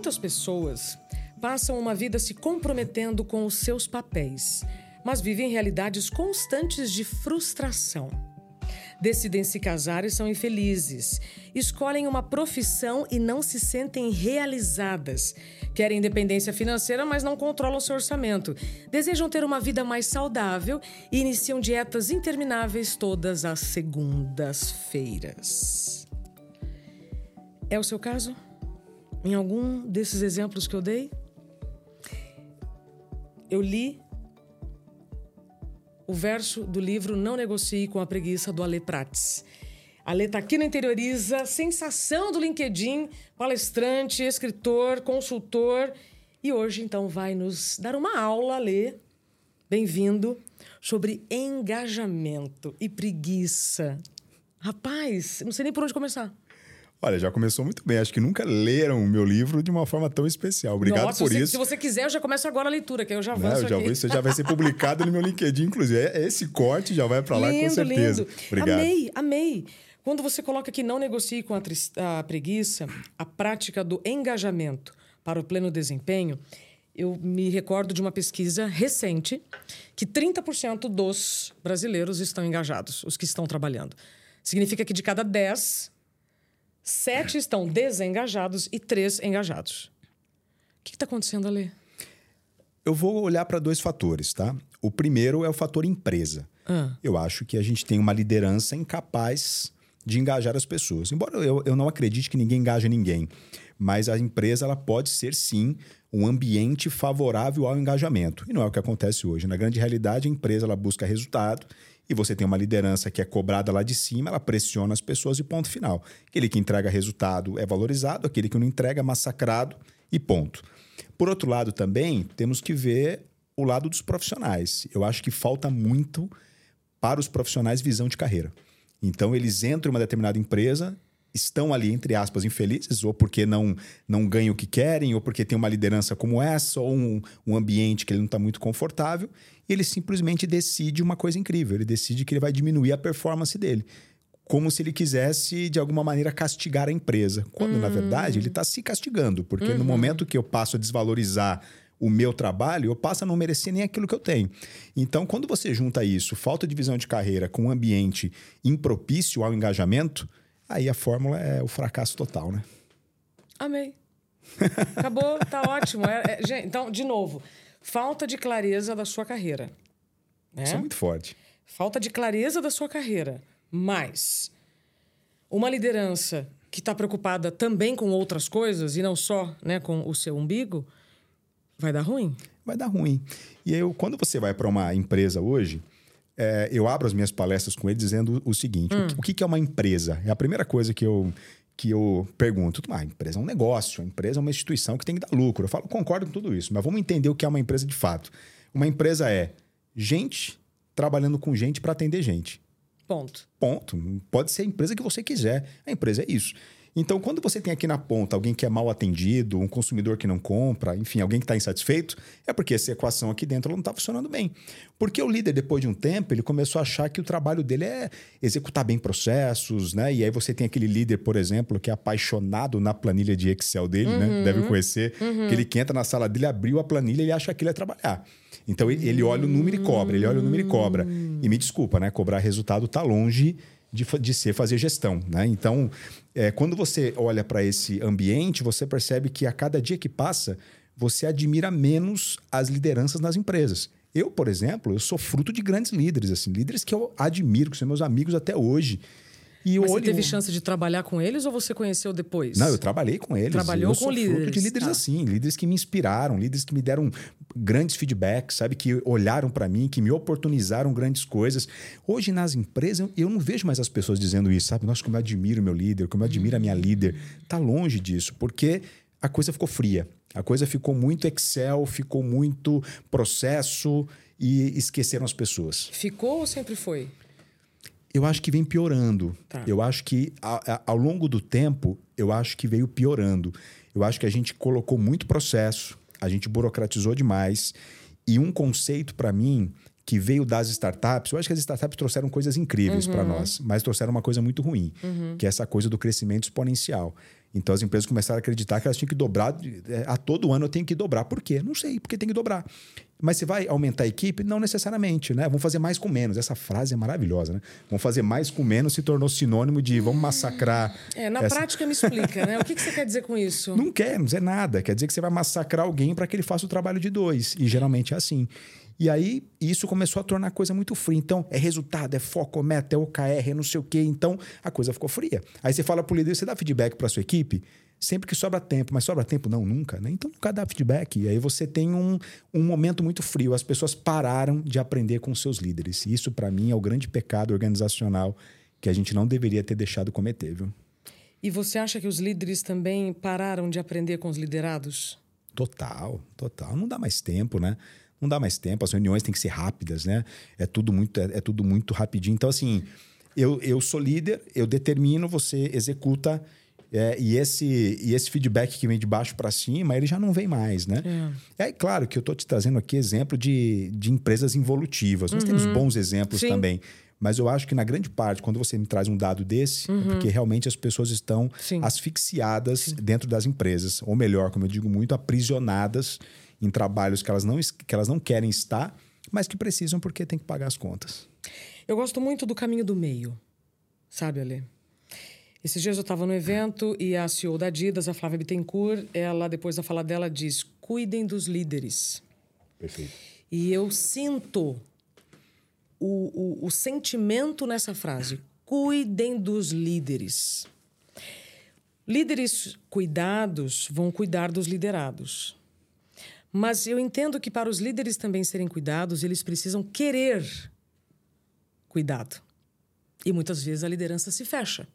Muitas pessoas passam uma vida se comprometendo com os seus papéis, mas vivem realidades constantes de frustração. Decidem se casar e são infelizes. Escolhem uma profissão e não se sentem realizadas. Querem independência financeira, mas não controlam seu orçamento. Desejam ter uma vida mais saudável e iniciam dietas intermináveis todas as segundas-feiras. É o seu caso? Em algum desses exemplos que eu dei? Eu li o verso do livro Não Negocie com a Preguiça, do Ale Prates. Ale está aqui no Interioriza, sensação do LinkedIn, palestrante, escritor, consultor. E hoje, então, vai nos dar uma aula, Ale, bem-vindo, sobre engajamento e preguiça. Rapaz, não sei nem por onde começar. Olha, já começou muito bem. Acho que nunca leram o meu livro de uma forma tão especial. Obrigado Nossa, por se, isso. Se você quiser, eu já começo agora a leitura, que eu já Não, avanço eu já aqui. vou, isso já vai ser publicado no meu LinkedIn, inclusive. É- Esse corte já vai para lá lindo, com certeza. Lindo. Obrigado. Amei, amei. Quando você coloca que não negocie com a, a preguiça, a prática do engajamento para o pleno desempenho, eu me recordo de uma pesquisa recente que 30% dos brasileiros estão engajados, os que estão trabalhando. Significa que de cada 10, 7 estão desengajados e 3 engajados. O que está acontecendo ali? Eu vou olhar para dois fatores, tá? O primeiro é o fator empresa. Ah. Eu acho que a gente tem uma liderança incapaz de engajar as pessoas. Embora eu, eu não acredite que ninguém engaja ninguém, mas a empresa ela pode ser sim um ambiente favorável ao engajamento. E não é o que acontece hoje. Na grande realidade, a empresa ela busca resultado e você tem uma liderança que é cobrada lá de cima, ela pressiona as pessoas e ponto final. Aquele que entrega resultado é valorizado, aquele que não entrega é massacrado e ponto. Por outro lado, também temos que ver o lado dos profissionais. Eu acho que falta muito para os profissionais visão de carreira. Então, eles entram em uma determinada empresa, estão ali, entre aspas, infelizes, ou porque não, não ganham o que querem, ou porque tem uma liderança como essa, ou um, um ambiente que ele não está muito confortável, e ele simplesmente decide uma coisa incrível. Ele decide que ele vai diminuir a performance dele. Como se ele quisesse, de alguma maneira, castigar a empresa. Quando, na verdade, ele está se castigando. Porque no momento que eu passo a desvalorizar o meu trabalho, eu passo a não merecer nem aquilo que eu tenho. Então, quando você junta isso, falta de visão de carreira, com um ambiente impropício ao engajamento, aí a fórmula é o fracasso total, né? Amei. Acabou, tá ótimo. É- é- gente, então, de novo, falta de clareza da sua carreira. né? Isso é muito forte. Falta de clareza da sua carreira. Mas uma liderança que está preocupada também com outras coisas e não só né, com o seu umbigo, vai dar ruim. vai dar ruim. E eu, quando você vai para uma empresa hoje, é, eu abro as minhas palestras com ele dizendo o seguinte: o que- o, que, que é uma empresa? É a primeira coisa que eu, que eu pergunto. Ah, a empresa é um negócio, a empresa é uma instituição que tem que dar lucro. Eu falo, concordo com tudo isso, mas vamos entender o que é uma empresa de fato. Uma empresa é gente trabalhando com gente para atender gente. Ponto. Ponto. Pode ser a empresa que você quiser. A empresa é isso. Então, quando você tem aqui na ponta alguém que é mal atendido, um consumidor que não compra, enfim, alguém que está insatisfeito, é porque essa equação aqui dentro não está funcionando bem. Porque o líder, depois de um tempo, ele começou a achar que o trabalho dele é executar bem processos, né? E aí você tem aquele líder, por exemplo, que é apaixonado na planilha de Excel dele, né? Deve conhecer. Que ele que entra na sala dele, abriu a planilha e acha que ele é trabalhar. Então ele ele olha o número e cobra, ele olha o número e cobra. E me desculpa, né? Cobrar resultado está longe de, de ser fazer gestão, né? Então, é, quando você olha para esse ambiente, você percebe que a cada dia que passa, você admira menos as lideranças nas empresas. Eu, por exemplo, eu sou fruto de grandes líderes, assim, líderes que eu admiro, que são meus amigos até hoje. E Mas você teve chance de trabalhar com eles ou você conheceu depois? não, eu trabalhei com eles. Trabalhou eu com sou fruto líderes, de líderes tá. assim, líderes que me inspiraram, líderes que me deram grandes feedbacks, sabe, que olharam para mim, que me oportunizaram grandes coisas. Hoje nas empresas eu- eu não vejo mais as pessoas dizendo isso, sabe? Nossa, como eu admiro meu líder, como eu admiro a minha líder. Tá longe disso, porque a coisa ficou fria. A coisa ficou muito Excel, ficou muito processo e esqueceram as pessoas. Ficou ou sempre foi? Eu acho que vem piorando. Tá. Eu acho que a- a- ao longo do tempo, eu acho que veio piorando. Eu acho que a gente colocou muito processo, a gente burocratizou demais. E um conceito para mim que veio das startups, eu acho que as startups trouxeram coisas incríveis para nós, mas trouxeram uma coisa muito ruim, que é essa coisa do crescimento exponencial. Então as empresas começaram a acreditar que elas tinham que dobrar. é, A todo ano eu tenho que dobrar. Por quê? Não sei, porque tem que dobrar. Mas você vai aumentar a equipe? Não necessariamente, né? Vamos fazer mais com menos. Essa frase é maravilhosa, né? Vamos fazer mais com menos se tornou sinônimo de vamos massacrar. É, na essa- prática me explica, né? O que, que você quer dizer com isso? Não quer, não é nada. Quer dizer que você vai massacrar alguém para que ele faça o trabalho de dois. E geralmente é assim. E aí, isso começou a tornar a coisa muito fria. Então, é resultado, é foco, é meta, é OKR, é não sei o quê. Então, a coisa ficou fria. Aí você fala pro líder, você dá feedback para sua equipe? Sempre que sobra tempo, mas sobra tempo? Não, nunca, né? Então nunca dá feedback. E aí você tem um, um momento muito frio. As pessoas pararam de aprender com seus líderes. E isso, para mim, é o grande pecado organizacional que a gente não deveria ter deixado cometer, viu? E você acha que os líderes também pararam de aprender com os liderados? Total, total. Não dá mais tempo, né? Não dá mais tempo. As reuniões têm que ser rápidas, né? É tudo muito, é, é tudo muito rapidinho. Então, assim, eu, eu sou líder, eu determino, você executa. é, e, esse, e esse feedback que vem de baixo para cima, ele já não vem mais, né? É. aí, claro que eu estou te trazendo aqui exemplo de, de empresas involutivas. Nós temos bons exemplos Sim. também. Mas eu acho que na grande parte, quando você me traz um dado desse, é porque realmente as pessoas estão Sim. asfixiadas dentro das empresas. Ou melhor, como eu digo muito, aprisionadas em trabalhos que elas não, que elas não querem estar, mas que precisam porque tem que pagar as contas. Eu gosto muito do caminho do meio, sabe, Ale? Esses dias eu estava no evento e a CEO da Adidas, a Flávia Bittencourt, ela, depois da fala dela, diz: cuidem dos líderes. Perfeito. E eu sinto o, o, o sentimento nessa frase: cuidem dos líderes. Líderes cuidados vão cuidar dos liderados. Mas eu entendo que para os líderes também serem cuidados, eles precisam querer cuidado. E muitas vezes a liderança se fecha.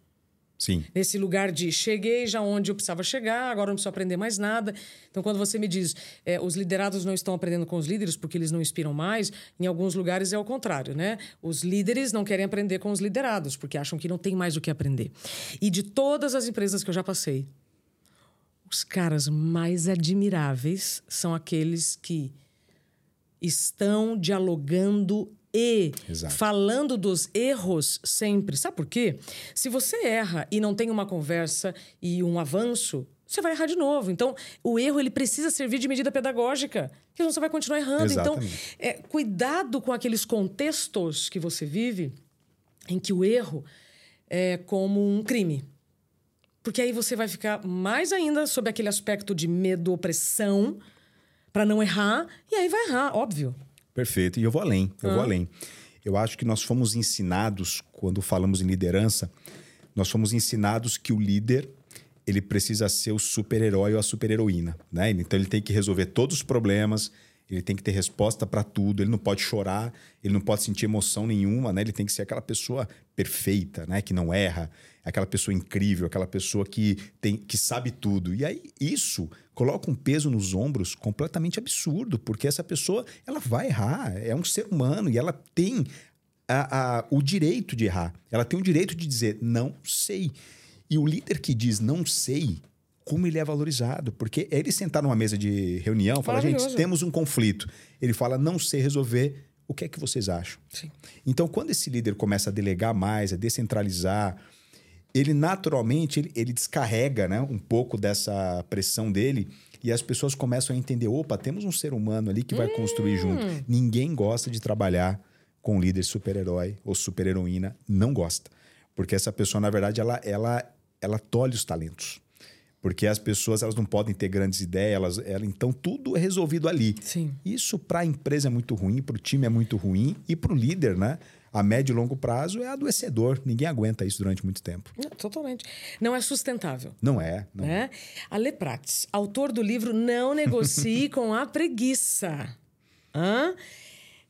Sim. Nesse lugar de cheguei já onde eu precisava chegar, agora não preciso aprender mais nada. Então, quando você me diz é, os liderados não estão aprendendo com os líderes porque eles não inspiram mais, em alguns lugares é o contrário, né? Os líderes não querem aprender com os liderados porque acham que não tem mais o que aprender. E de todas as empresas que eu já passei, os caras mais admiráveis são aqueles que estão dialogando e Exato. falando dos erros sempre. Sabe por quê? Se você erra e não tem uma conversa e um avanço, você vai errar de novo. Então, o erro ele precisa servir de medida pedagógica, senão você vai continuar errando. Exatamente. Então, é, cuidado com aqueles contextos que você vive em que o erro é como um crime. Porque aí você vai ficar mais ainda sob aquele aspecto de medo, opressão, para não errar, e aí vai errar, óbvio. Perfeito. E eu vou além, eu vou além. Eu acho que nós fomos ensinados, quando falamos em liderança, nós fomos ensinados que o líder ele precisa ser o super-herói ou a super-heroína. Né? Então ele tem que resolver todos os problemas, ele tem que ter resposta para tudo, ele não pode chorar, ele não pode sentir emoção nenhuma, né? ele tem que ser aquela pessoa perfeita, né? que não erra, aquela pessoa incrível, aquela pessoa que, tem, que sabe tudo. E aí isso coloca um peso nos ombros completamente absurdo, porque essa pessoa ela vai errar, é um ser humano e ela tem a- a- o direito de errar, ela tem o direito de dizer não sei. E o líder que diz não sei, como ele é valorizado, porque é ele sentar numa mesa de reunião, fala gente, temos um conflito. Ele fala não sei resolver, o que é que vocês acham? Sim. Então, quando esse líder começa a delegar mais, a descentralizar, ele naturalmente ele, ele descarrega né, um pouco dessa pressão dele e as pessoas começam a entender: opa, temos um ser humano ali que vai construir junto. Ninguém gosta de trabalhar com líder super-herói ou super-heroína, não gosta. Porque essa pessoa, na verdade, ela, ela, ela tolhe os talentos. Porque as pessoas elas não podem ter grandes ideias, elas, ela, então tudo é resolvido ali. Sim. Isso para a empresa é muito ruim, para o time é muito ruim e para o líder, né? A médio e longo prazo é adoecedor. Ninguém aguenta isso durante muito tempo. Não, totalmente. Não é sustentável. Não é. Não. Né? Ale Prates, autor do livro Não Negocie com a Preguiça. Hã?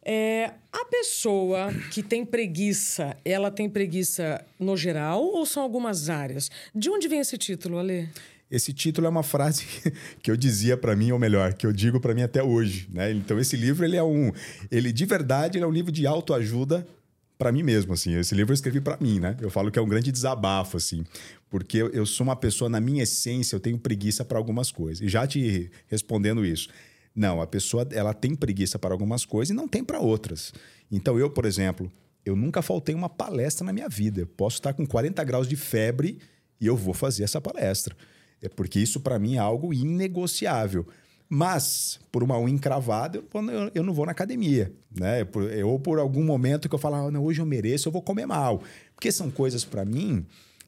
É, a pessoa que tem preguiça, ela tem preguiça no geral ou são algumas áreas? De onde vem esse título, Ale? Esse título é uma frase que eu dizia para mim, ou melhor, que eu digo para mim até hoje, né? Então esse livro ele é um, ele de verdade ele é um livro de autoajuda para mim mesmo, assim. Esse livro eu escrevi para mim, né? Eu falo que é um grande desabafo, assim, porque eu, sou uma pessoa na minha essência, eu tenho preguiça para algumas coisas. E já te respondendo isso, não, a pessoa ela tem preguiça para algumas coisas e não tem para outras. Então eu, por exemplo, eu nunca faltei uma palestra na minha vida. Eu posso estar com 40 graus de febre e eu vou fazer essa palestra. É porque isso para mim é algo inegociável. Mas, por uma unha encravada, eu, eu não vou na academia. Né? Ou por algum momento que eu falo, ah, não, hoje eu mereço, eu vou comer mal. Porque são coisas para mim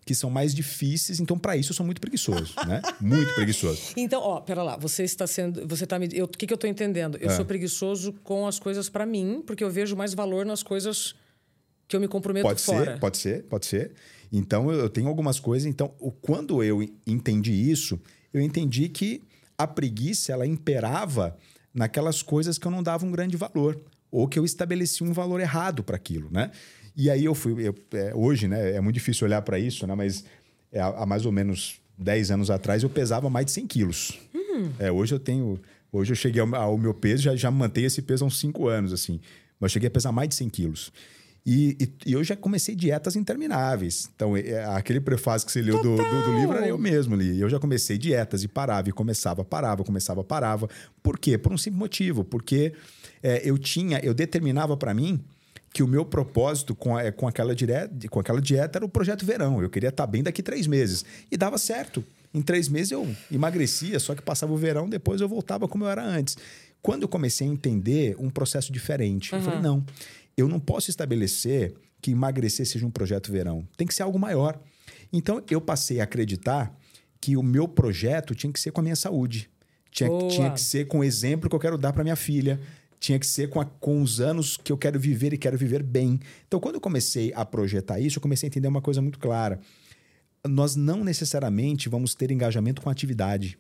que são mais difíceis, então para isso eu sou muito preguiçoso, né? Muito preguiçoso. Então, ó, pera lá, você está sendo, você está me, o que que eu estou entendendo? Eu é. sou preguiçoso com as coisas para mim, porque eu vejo mais valor nas coisas que eu me comprometo pode fora. Ser, pode ser, pode ser. Então eu tenho algumas coisas, então quando eu entendi isso, eu entendi que a preguiça ela imperava naquelas coisas que eu não dava um grande valor ou que eu estabeleci um valor errado para aquilo, né? E aí eu fui. Eu, é, hoje, né? É muito difícil olhar para isso, né? Mas é, há mais ou menos 10 anos atrás eu pesava mais de 100 quilos. Hum. É, hoje eu tenho. Hoje eu cheguei ao, ao meu peso, já, já mantei esse peso há uns 5 anos, assim. Mas eu cheguei a pesar mais de 100 quilos. E, e, e, eu já comecei dietas intermináveis. Então, é, é do, do, do, do, livro era eu mesmo ali. Eu já comecei dietas e parava, e começava, parava, começava, parava. Por quê? Por um simples motivo. Porque é, eu tinha, eu determinava para mim que o meu propósito com, a, com, aquela dieta, com aquela dieta era o projeto verão. Eu queria estar tá bem daqui três meses. E dava certo. Em três meses eu emagrecia, só que passava o verão, depois eu voltava como eu era antes. Quando eu comecei a entender um processo diferente, uhum. eu falei: não, eu não posso estabelecer que emagrecer seja um projeto verão. Tem que ser algo maior. Então eu passei a acreditar que o meu projeto tinha que ser com a minha saúde. Tinha, tinha que ser com o exemplo que eu quero dar para minha filha tinha que ser com, a, com os anos que eu quero viver e quero viver bem. Então, quando eu comecei a projetar isso, eu comecei a entender uma coisa muito clara. Nós não necessariamente vamos ter engajamento com a atividade.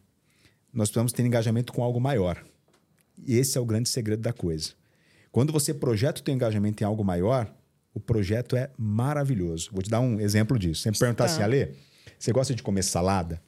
Nós precisamos ter engajamento com algo maior. E esse é o grande segredo da coisa. Quando você projeta o teu engajamento em algo maior, o projeto é maravilhoso. Vou te dar um exemplo disso. Me perguntar tá. assim, Alê, você gosta de comer salada?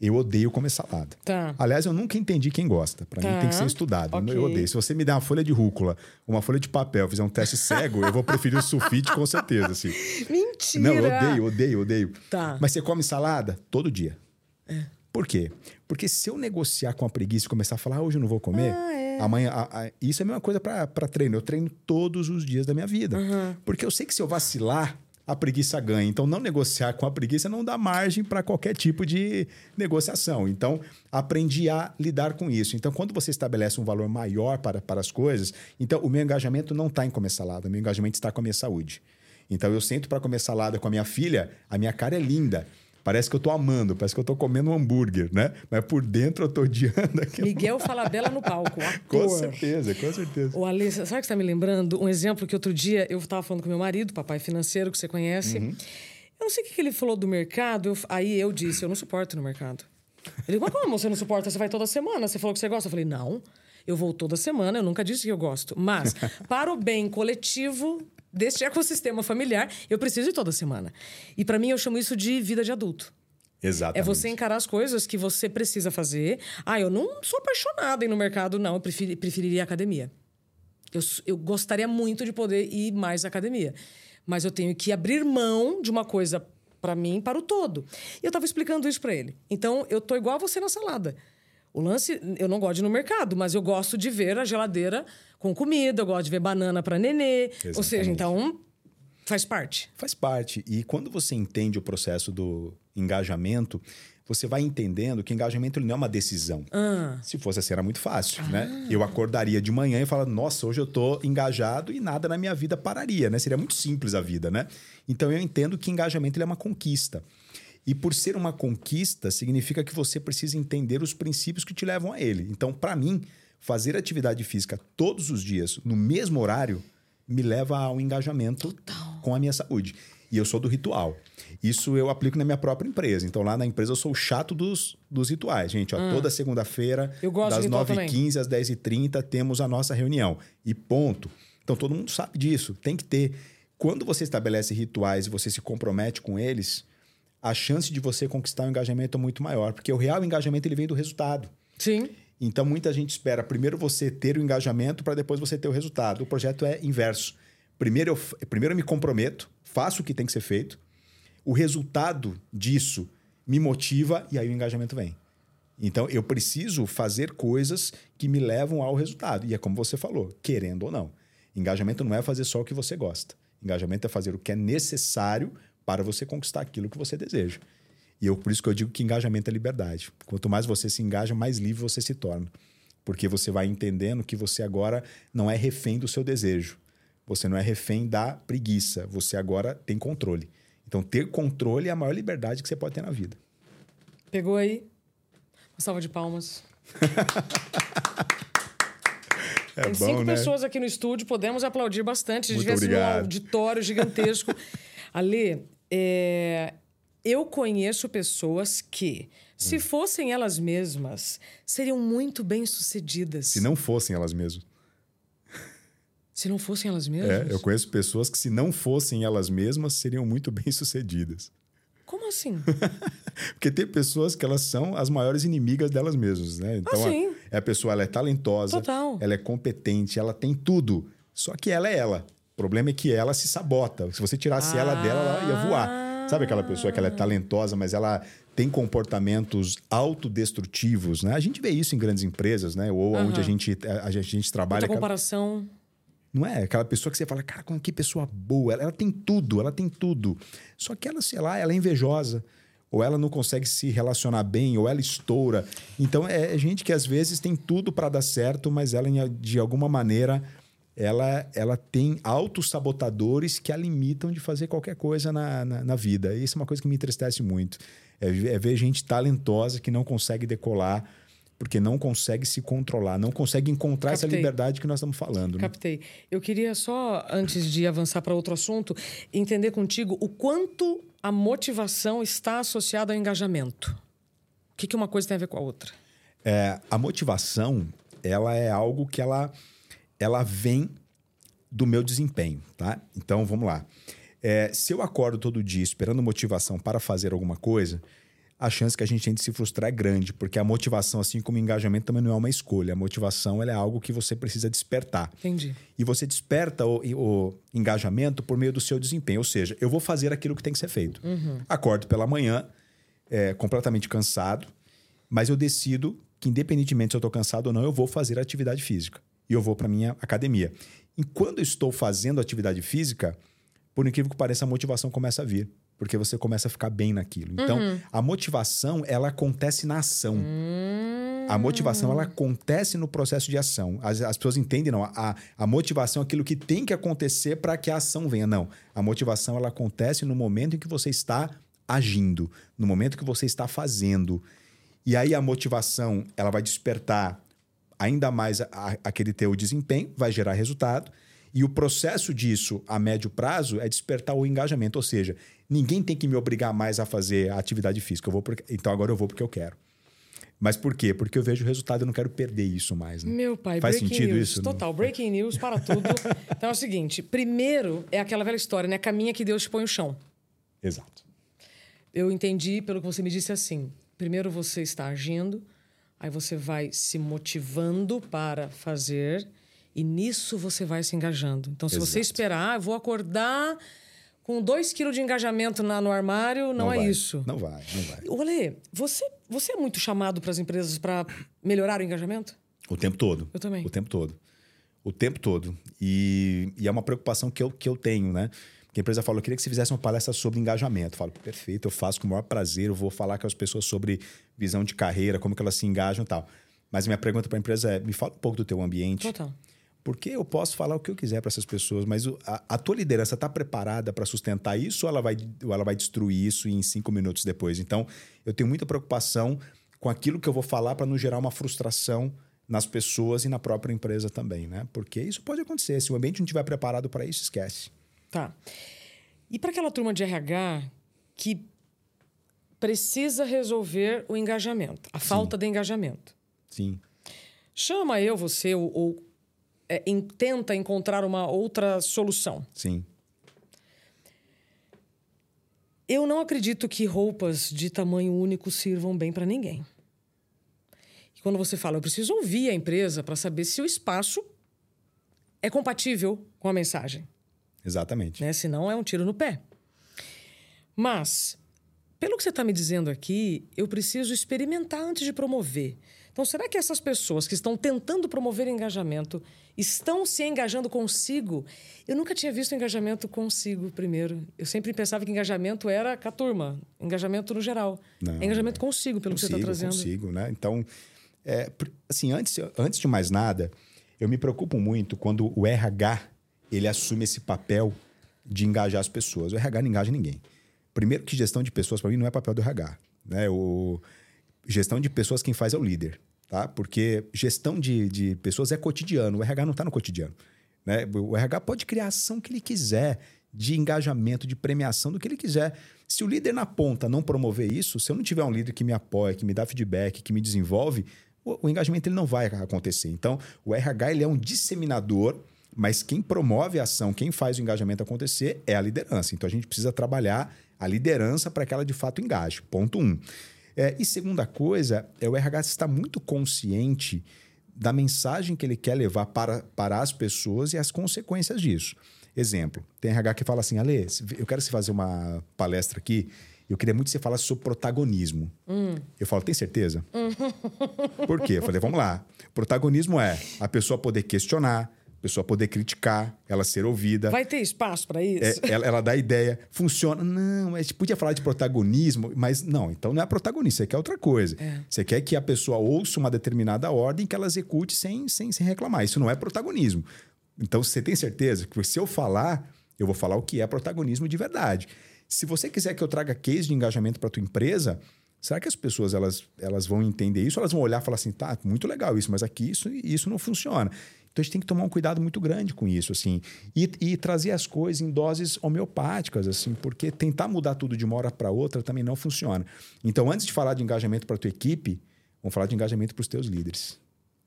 Eu odeio comer salada. Tá. Aliás, eu nunca entendi quem gosta. Para tá. mim tem que ser estudado. Okay. Eu odeio. Se você me der uma folha de rúcula, uma folha de papel, fizer um teste cego, eu vou preferir o sulfite com certeza. Assim. Mentira! Não, eu odeio, odeio, odeio. Tá. Mas você come salada todo dia. É. Por quê? Porque se eu negociar com a preguiça e começar a falar, ah, hoje eu não vou comer, ah, é. amanhã. A, a, isso é a mesma coisa para treino. Eu treino todos os dias da minha vida. Uhum. Porque eu sei que se eu vacilar, a preguiça ganha. Então, não negociar com a preguiça não dá margem para qualquer tipo de negociação. Então, aprendi a lidar com isso. Então, quando você estabelece um valor maior para, para as coisas, então o meu engajamento não está em comer salada, o meu engajamento está com a minha saúde. Então, eu sento para comer salada com a minha filha, a minha cara é linda. Parece que eu tô amando, parece que eu tô comendo um hambúrguer, né? Mas por dentro eu tô odiando aquilo. Miguel Falabella no palco, ator. Com certeza, com certeza. O Alessa, sabe que você tá me lembrando? Um exemplo que outro dia eu estava falando com meu marido, papai financeiro, que você conhece. Uhum. Eu não sei o que ele falou do mercado, eu, aí eu disse, eu não suporto no mercado. Ele falou, como você não suporta? Você vai toda semana, você falou que você gosta. Eu falei, não, eu vou toda semana, eu nunca disse que eu gosto. Mas, para o bem coletivo, deste ecossistema familiar, eu preciso ir toda semana. E para mim, eu chamo isso de vida de adulto. Exatamente. É você encarar as coisas que você precisa fazer. Ah, eu não sou apaixonada em no mercado, não. Eu preferi, preferiria academia. Eu, eu gostaria muito de poder ir mais à academia. Mas eu tenho que abrir mão de uma coisa para mim para o todo. E eu estava explicando isso para ele. Então, eu tô igual a você na salada. O lance, eu não gosto de ir no mercado, mas eu gosto de ver a geladeira com comida, eu gosto de ver banana para nenê. Exatamente. Ou seja, então faz parte. Faz parte. E quando você entende o processo do engajamento, você vai entendendo que engajamento não é uma decisão. Ah. Se fosse assim, era muito fácil, né? ah. né? Eu acordaria de manhã e falaria, nossa, hoje eu tô engajado e nada na minha vida pararia, né? Seria muito simples a vida, né? Então eu entendo que engajamento é uma conquista. E por ser uma conquista, significa que você precisa entender os princípios que te levam a ele. Então, para mim, fazer atividade física todos os dias, no mesmo horário, me leva ao engajamento Total. com a minha saúde. E eu sou do ritual. Isso eu aplico na minha própria empresa. Então, lá na empresa, eu sou o chato dos, dos rituais. Gente, ó, hum. toda segunda-feira, das 9h15 às 10h30, temos a nossa reunião. E ponto. Então, todo mundo sabe disso. Tem que ter. Quando você estabelece rituais e você se compromete com eles, a chance de você conquistar um engajamento é muito maior, porque o real engajamento ele vem do resultado. Sim. Então muita gente espera primeiro você ter o engajamento para depois você ter o resultado. O projeto é inverso. Primeiro eu, primeiro eu me comprometo, faço o que tem que ser feito. O resultado disso me motiva e aí o engajamento vem. Então eu preciso fazer coisas que me levam ao resultado. E é como você falou, querendo ou não. Engajamento não é fazer só o que você gosta. Engajamento é fazer o que é necessário para você conquistar aquilo que você deseja. E eu, por isso que eu digo que engajamento é liberdade. Quanto mais você se engaja, mais livre você se torna. Porque você vai entendendo que você agora não é refém do seu desejo. Você não é refém da preguiça. Você agora tem controle. Então, ter controle é a maior liberdade que você pode ter na vida. Pegou aí? Uma salva de palmas. É Tem bom, cinco né? pessoas aqui no estúdio, podemos aplaudir bastante. Se Muito tivesse num obrigado. auditório gigantesco. Ale, é, eu conheço pessoas que, se Hum. fossem elas mesmas, seriam muito bem-sucedidas. Se não fossem elas mesmas. Se não fossem elas mesmas? É, eu conheço pessoas que, se não fossem elas mesmas, seriam muito bem-sucedidas. Como assim? Porque tem pessoas que elas são as maiores inimigas delas mesmas, né? Então, Ah, sim. a, a pessoa ela é talentosa, Total. ela é competente, ela tem tudo. Só que ela é ela. O problema é que ela se sabota. Se você tirasse ela dela, ela ia voar. Sabe aquela pessoa que ela é talentosa, mas ela tem comportamentos autodestrutivos, né? A gente vê isso em grandes empresas, né? Ou onde a gente, a, a gente, a gente trabalha. Muita comparação. Não é? Aquela pessoa que você fala, cara, como que pessoa boa. Ela, ela tem tudo, ela tem tudo. Só que ela, sei lá, ela é invejosa. Ou ela não consegue se relacionar bem, ou ela estoura. Então, é, é gente que às vezes tem tudo para dar certo, mas ela, de alguma maneira, ela, ela tem autossabotadores que a limitam de fazer qualquer coisa na, na, na vida. E isso é uma coisa que me entristece muito. É, ver- é ver gente talentosa que não consegue decolar porque não consegue se controlar, não consegue encontrar essa Captei. liberdade que nós estamos falando. Né? Captei. Eu queria só, antes de avançar para outro assunto, entender contigo o quanto a motivação está associada ao engajamento. O que, que uma coisa tem a ver com a outra? É, a motivação, ela é algo que ela, ela vem do meu desempenho, tá? Então, vamos lá. É, se eu acordo todo dia esperando motivação para fazer alguma coisa, a chance que a gente tem de se frustrar é grande, porque a motivação, assim como o engajamento, também não é uma escolha. A motivação é algo que você precisa despertar. Entendi. E você desperta o, o engajamento por meio do seu desempenho. Ou seja, eu vou fazer aquilo que tem que ser feito. Acordo pela manhã, é, completamente cansado, mas eu decido que, independentemente se eu estou cansado ou não, eu vou fazer atividade física. E eu vou para minha academia. E quando eu estou fazendo atividade física, por incrível que pareça, a motivação começa a vir. Porque você começa a ficar bem naquilo. Então, a motivação, ela acontece na ação. A motivação, ela acontece no processo de ação. As, as pessoas entendem, não. A, a motivação é aquilo que tem que acontecer para que a ação venha. Não. A motivação, ela acontece no momento em que você está agindo, no momento que você está fazendo. E aí a motivação, ela vai despertar ainda mais a- aquele teu desempenho, vai gerar resultado. E o processo disso a médio prazo é despertar o engajamento. Ou seja, ninguém tem que me obrigar mais a fazer a atividade física. Eu vou porque- então agora eu vou porque eu quero. Mas por quê? Porque eu vejo o resultado e eu não quero perder isso mais. Né? Meu pai, Faz sentido news. isso? Não? Total, breaking news para tudo. então é o seguinte: primeiro é aquela velha história, né? Caminha que Deus te põe no chão. Exato. Eu entendi pelo que você me disse assim. Primeiro você está agindo, aí você vai se motivando para fazer, e nisso você vai se engajando. Então, se você Exato. esperar, ah, eu vou acordar com dois quilos de engajamento na- no armário, não, é vai. isso. Não vai, não vai. Olê, você, você é muito chamado para as empresas para melhorar o engajamento? O tempo todo. Eu também. O tempo todo. O tempo todo. E, e é uma preocupação que eu, que eu tenho, né? Porque a empresa falou, eu queria que você fizesse uma palestra sobre engajamento. Eu falo, perfeito, eu faço com o maior prazer, eu vou falar com as pessoas sobre visão de carreira, como que elas se engajam e tal. Mas minha pergunta para a empresa é, me fala um pouco do teu ambiente. Total. Porque eu posso falar o que eu quiser para essas pessoas, mas a, a tua liderança está preparada para sustentar isso ou ela, vai, ou ela vai destruir isso em cinco minutos depois? Então, eu tenho muita preocupação com aquilo que eu vou falar para não gerar uma frustração nas pessoas e na própria empresa também, né? Porque isso pode acontecer. Se o ambiente não estiver preparado para isso, esquece. Tá. E para aquela turma de RH que precisa resolver o engajamento, a falta de engajamento. Sim. Chama eu, você, ou, ou é, em- tenta encontrar uma outra solução. Sim. Eu não acredito que roupas de tamanho único sirvam bem para ninguém. E quando você fala, eu preciso ouvir a empresa para saber se o espaço é compatível com a mensagem. Exatamente. né? Senão é um tiro no pé. Mas, pelo que você está me dizendo aqui, eu preciso experimentar antes de promover. Então, será que essas pessoas que estão tentando promover engajamento estão se engajando consigo? Eu nunca tinha visto engajamento consigo primeiro. Eu sempre pensava que engajamento era com a turma, engajamento no geral. Não, é engajamento consigo, pelo consigo, que você está trazendo. Consigo, né? Então, é, assim, antes, antes de mais nada, eu me preocupo muito quando o RH ele assume esse papel de engajar as pessoas. O RH não engaja ninguém. Primeiro que gestão de pessoas, para mim, não é papel do RH. Né? O, gestão de pessoas, quem faz é o líder. Tá? Porque gestão de, de pessoas é cotidiano. O RH não está no cotidiano. Né? O RH pode criar a ação que ele quiser, de engajamento, de premiação, do que ele quiser. Se o líder na ponta não promover isso, se eu não tiver um líder que me apoia, que me dá feedback, que me desenvolve, o, o engajamento ele não vai acontecer. Então, o RH ele é um disseminador mas quem promove a ação, quem faz o engajamento acontecer é a liderança. Então a gente precisa trabalhar a liderança para que ela de fato engaje. Ponto um. É, e segunda coisa, é o RH estar muito consciente da mensagem que ele quer levar para, para as pessoas e as consequências disso. Exemplo, tem RH que fala assim, Ale, eu quero você fazer uma palestra aqui, eu queria muito que você falasse sobre protagonismo. Hum. Eu falo, tem certeza? Hum. Por quê? Eu falei, vamos lá. Protagonismo é a pessoa poder questionar, pessoa poder criticar, ela ser ouvida. Vai ter espaço para isso? É, ela, ela, dá ideia, funciona. Não, a gente podia falar de protagonismo, mas não, então não é protagonista, você quer outra coisa. É. Você quer que a pessoa ouça uma determinada ordem que ela execute sem, sem, sem reclamar. Isso não é protagonismo. Então você tem certeza que se eu falar, eu vou falar o que é protagonismo de verdade. Se você quiser que eu traga case de engajamento para tua empresa, será que as pessoas elas, elas vão entender isso? Elas vão olhar e falar assim, tá, muito legal isso, mas aqui isso, isso não funciona. Então a gente tem que tomar um cuidado muito grande com isso, assim, e, e trazer as coisas em doses homeopáticas, assim, porque tentar mudar tudo de uma hora para outra também não funciona. Então, antes de falar de engajamento para a tua equipe, vamos falar de engajamento para os teus líderes.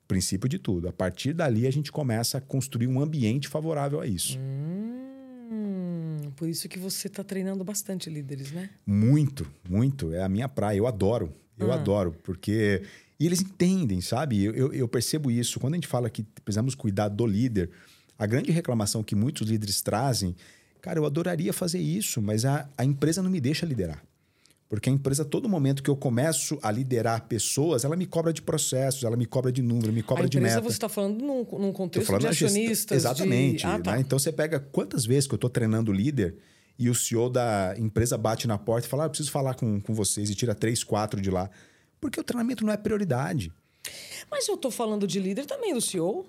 Princípio de tudo. A partir dali a gente começa a construir um ambiente favorável a isso. Hum, por isso que você está treinando bastante líderes, né? Muito, muito. É a minha praia. Eu adoro. Eu ah. adoro, porque e eles entendem, sabe? Eu, eu, percebo isso. Quando a gente fala que precisamos cuidar do líder, a grande reclamação que muitos líderes trazem, cara, eu adoraria fazer isso, mas a, a empresa não me deixa liderar. Porque a empresa, todo momento que eu começo a liderar pessoas, ela me cobra de processos, ela me cobra de número, me cobra de meta. A empresa você está falando num, num contexto de acionistas. Gest... Exatamente. De... Ah, tá. né? Então você pega quantas vezes que eu estou treinando líder e o CEO da empresa bate na porta e fala: ah, eu preciso falar com, com vocês e tira três, quatro de lá. Porque o treinamento não é prioridade. Mas eu estou falando de líder também do CEO.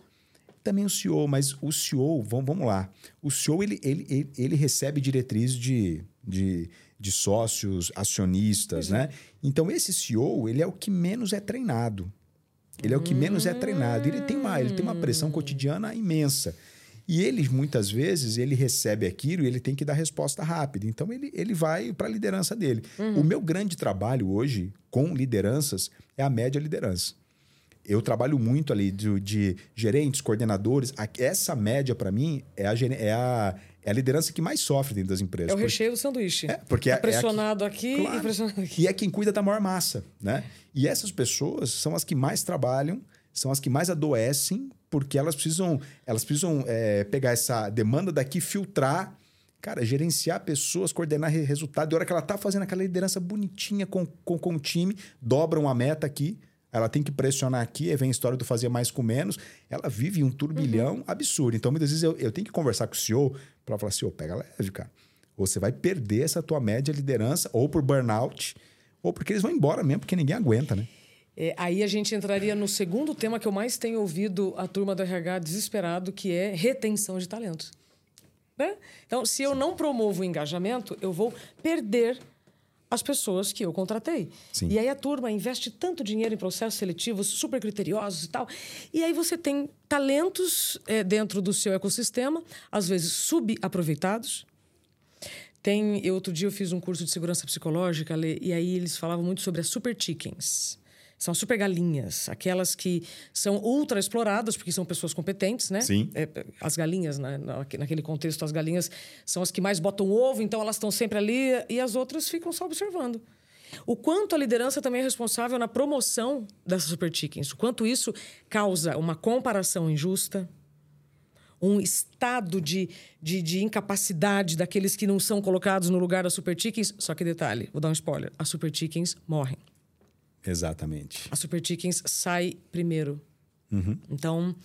Também o CEO, mas o CEO, vamos, vamos lá. O CEO ele, ele, ele, ele recebe diretrizes de, de, de sócios, acionistas, né? É. Então esse CEO ele é o que menos é treinado. Ele é o que menos é treinado. Ele tem uma, ele tem uma pressão cotidiana imensa. E ele, muitas vezes, ele recebe aquilo e ele tem que dar resposta rápida. Então, ele, ele vai para a liderança dele. Uhum. O meu grande trabalho hoje com lideranças é a média liderança. Eu trabalho muito ali de, de gerentes, coordenadores. Essa média, para mim, é a, é, a, é a liderança que mais sofre dentro das empresas. É o recheio do sanduíche. É, porque é, pressionado é aqui claro. e pressionado aqui. E é quem cuida da maior massa, né? E essas pessoas são as que mais trabalham, são as que mais adoecem porque elas precisam, elas precisam é, pegar essa demanda daqui, filtrar, cara, gerenciar pessoas, coordenar resultado. E a hora que ela tá fazendo aquela liderança bonitinha com, com, com o time, dobram a meta aqui, ela tem que pressionar aqui, aí vem a história do fazer mais com menos. Ela vive um turbilhão uhum. absurdo. Então, muitas vezes eu, eu tenho que conversar com o CEO para falar oh, pega leve, cara. Ou você vai perder essa tua média liderança, ou por burnout, ou porque eles vão embora mesmo, porque ninguém aguenta, né? É, aí a gente entraria no segundo tema que eu mais tenho ouvido a turma do RH desesperado, que é retenção de talentos. Né? Então, se eu não promovo o engajamento, eu vou perder as pessoas que eu contratei. Sim. E aí a turma investe tanto dinheiro em processos seletivos super criteriosos e tal. E aí você tem talentos é, dentro do seu ecossistema, às vezes subaproveitados. Tem, eu, outro dia eu fiz um curso de segurança psicológica e aí eles falavam muito sobre as super chickens. São as super galinhas, aquelas que são ultra exploradas, porque são pessoas competentes, né? Sim. É, as galinhas, né? naquele contexto, as galinhas são as que mais botam ovo, então elas estão sempre ali e as outras ficam só observando. O quanto a liderança também é responsável na promoção dessas super chickens, o quanto isso causa uma comparação injusta, um estado de, de, de, incapacidade daqueles que não são colocados no lugar das super chickens. Só que detalhe, vou dar um spoiler: as super chickens morrem. Exatamente. A Super Chickens sai primeiro. Uhum. Então,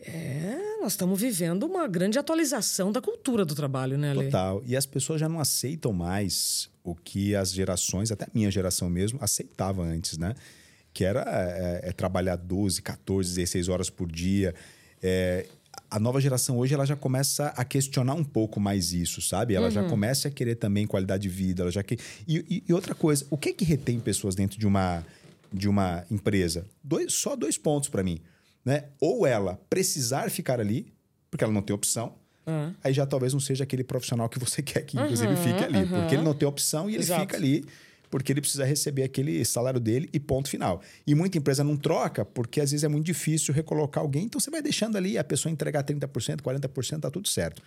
é, nós estamos vivendo uma grande atualização da cultura do trabalho, né, Ale? Total. E as pessoas já não aceitam mais o que as gerações, até a minha geração mesmo, aceitava antes, né? Que era é, é, trabalhar 12, 14, 16 horas por dia. É, a nova geração hoje ela já começa a questionar um pouco mais isso, sabe? Ela uhum. já começa a querer também qualidade de vida, ela já. E, e, e, outra coisa, o que é que retém pessoas dentro de uma, de uma empresa? Dois, só dois pontos para mim, né? Ou ela precisar ficar ali, porque ela não tem opção, uhum. aí já talvez não seja aquele profissional que você quer que inclusive uhum, fique ali, porque ele não tem opção e ele Exato. fica ali porque ele precisa receber aquele salário dele e ponto final. E muita empresa não troca porque às vezes é muito difícil recolocar alguém, então você vai deixando ali a pessoa entregar 30%, 40%, tá tudo certo.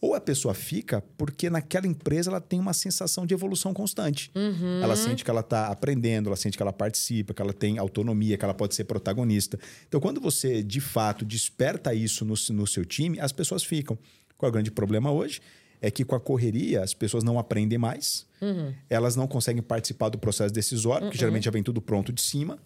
Ou a pessoa fica porque naquela empresa ela tem uma sensação de evolução constante. Uhum. Ela sente que ela está aprendendo, ela sente que ela participa, que ela tem autonomia, que ela pode ser protagonista. Então, quando você de fato desperta isso no, no seu time, as pessoas ficam. Qual é o grande problema hoje? É que com a correria as pessoas não aprendem mais, uhum. elas não conseguem participar do processo decisório, uhum. porque geralmente já vem tudo pronto de cima,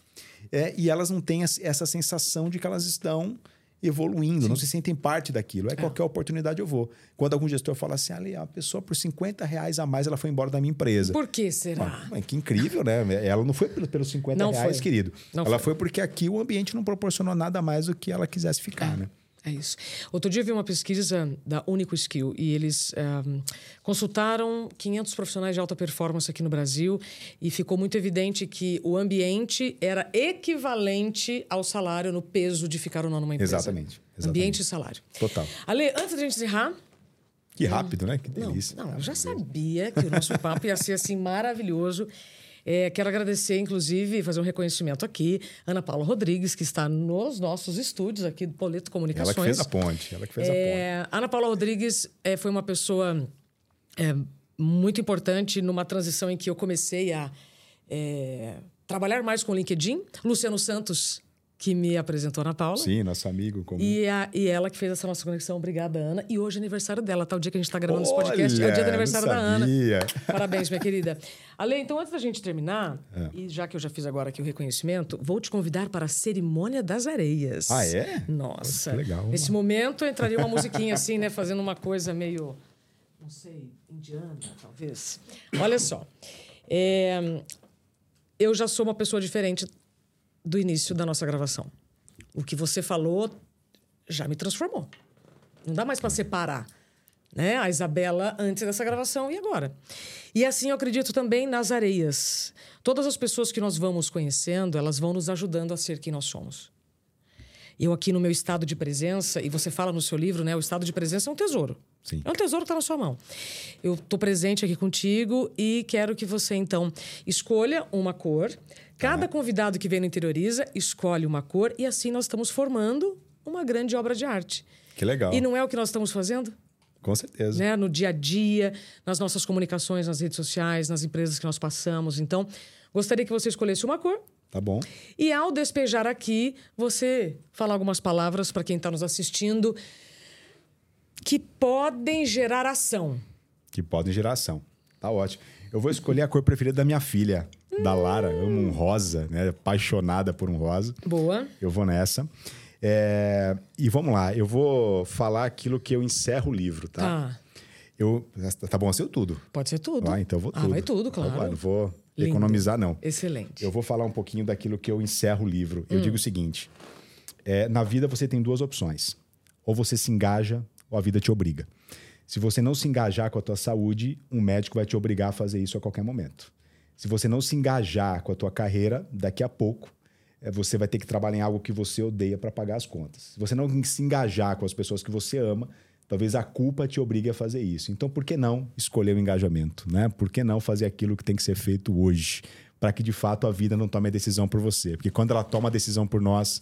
é, e elas não têm essa sensação de que elas estão evoluindo, Sim. não se sentem parte daquilo. É, é, qualquer oportunidade eu vou. Quando algum gestor fala assim, ali, a pessoa por 50 reais a mais ela foi embora da minha empresa. Por que será? Ah, que incrível, né? Ela não foi pelos 50 não reais, foi. querido. Não ela foi. foi porque aqui o ambiente não proporcionou nada mais do que ela quisesse ficar, é. né? É isso. Outro dia eu vi uma pesquisa da Único Skill e eles um, consultaram 500 profissionais de alta performance aqui no Brasil e ficou muito evidente que o ambiente era equivalente ao salário no peso de ficar ou não numa empresa. Exatamente. exatamente. Ambiente e salário. Total. Ale, antes da gente encerrar. Que rápido, né? Que delícia. Não, não eu já sabia que o nosso papo ia ser assim maravilhoso. É, quero agradecer, inclusive, fazer um reconhecimento aqui, Ana Paula Rodrigues, que está nos nossos estúdios aqui do Poleto Comunicações. Ela que fez a ponte, ela que fez é, a ponte. Ana Paula Rodrigues é, foi uma pessoa é, muito importante numa transição em que eu comecei a é, trabalhar mais com o LinkedIn. Luciano Santos que me apresentou Ana Paula. Sim, nosso amigo comum. E, a, e ela que fez essa nossa conexão. Obrigada, Ana. E hoje é aniversário dela, tá? O dia que a gente está gravando esse podcast é o dia do aniversário da Ana. Parabéns, minha querida. Ale, então antes da gente terminar, é. e já que eu já fiz agora aqui o reconhecimento, vou te convidar para a cerimônia das areias. Ah, é? Nossa. Que legal. Nesse momento entraria uma musiquinha assim, né? Fazendo uma coisa meio, não sei, indiana, talvez. Olha só. É, eu já sou uma pessoa diferente do início da nossa gravação. O que você falou já me transformou. Não dá mais para separar, né? A Isabela antes dessa gravação e agora. E assim eu acredito também nas areias. Todas as pessoas que nós vamos conhecendo, elas vão nos ajudando a ser quem nós somos. Eu aqui no meu estado de presença, e você fala no seu livro, né? O estado de presença é um tesouro. Sim. É um tesouro que está na sua mão. Eu estou presente aqui contigo e quero que você, então, escolha uma cor Cada ah. convidado que vem no Interioriza escolhe uma cor e assim nós estamos formando uma grande obra de arte. Que legal. E não é o que nós estamos fazendo? Com certeza. Né? No dia a dia, nas nossas comunicações, nas redes sociais, nas empresas que nós passamos. Então, gostaria que você escolhesse uma cor. Tá bom. E ao despejar aqui, você falar algumas palavras para quem está nos assistindo que podem gerar ação. Que podem gerar ação. Tá ótimo. Eu vou escolher a cor preferida da minha filha da Lara, amo um rosa, né? Apaixonada por um rosa. Boa. Eu vou nessa. É... E vamos lá, eu vou falar aquilo que eu encerro o livro, tá? Tá. Eu... Tá bom, ser tudo? Pode ser tudo. Ah, então vou tudo. Ah, vai tudo, claro. Então, não vou Lindo. economizar, não. Excelente. Eu vou falar um pouquinho daquilo que eu encerro o livro. Eu hum. digo o seguinte: é, na vida você tem duas opções. Ou você se engaja, ou a vida te obriga. Se você não se engajar com a tua saúde, um médico vai te obrigar a fazer isso a qualquer momento. Se você não se engajar com a tua carreira, daqui a pouco é, você vai ter que trabalhar em algo que você odeia para pagar as contas. Se você não se engajar com as pessoas que você ama, talvez a culpa te obrigue a fazer isso. Então, por que não escolher o engajamento? Né? Por que não fazer aquilo que tem que ser feito hoje? Para que de fato a vida não tome a decisão por você. Porque quando ela toma a decisão por nós,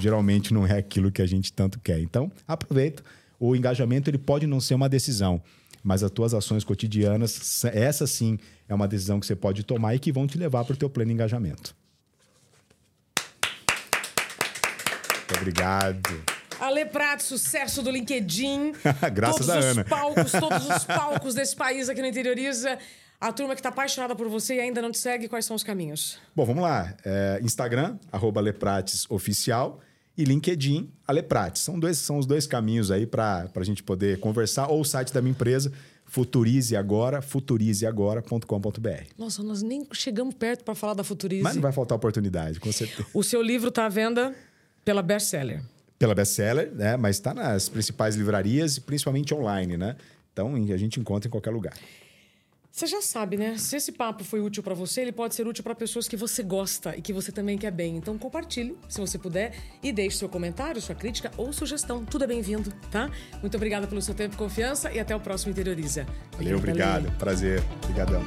geralmente não é aquilo que a gente tanto quer. Então, aproveita. O engajamento ele pode não ser uma decisão, mas as tuas ações cotidianas, essa sim é uma decisão que você pode tomar e que vão te levar para o teu pleno engajamento. Muito obrigado. Ale Prato, sucesso do LinkedIn. Graças todos a Ana. Os palcos, todos os palcos desse país aqui no Interioriza. A turma que está apaixonada por você e ainda não te segue, quais são os caminhos? Bom, vamos lá. É, Instagram, arroba lepratesOficial e LinkedIn, Aleprates. São, dois, são os dois caminhos aí para a gente poder conversar. Ou o site da minha empresa, Futurize Agora, futurizeagora.com.br. Nossa, nós nem chegamos perto para falar da Futurize. Mas não vai faltar oportunidade, com certeza. O seu livro está à venda pela Bestseller. Pela Bestseller, né? Mas está nas principais livrarias e principalmente online, né? Então a gente encontra em qualquer lugar. Você já sabe, né? Se esse papo foi útil para você, ele pode ser útil para pessoas que você gosta e que você também quer bem. Então compartilhe, se você puder, e deixe seu comentário, sua crítica ou sugestão. Tudo é bem-vindo, tá? Muito obrigada pelo seu tempo e confiança e até o próximo Interioriza. Valeu, obrigado. Prazer. Obrigadão.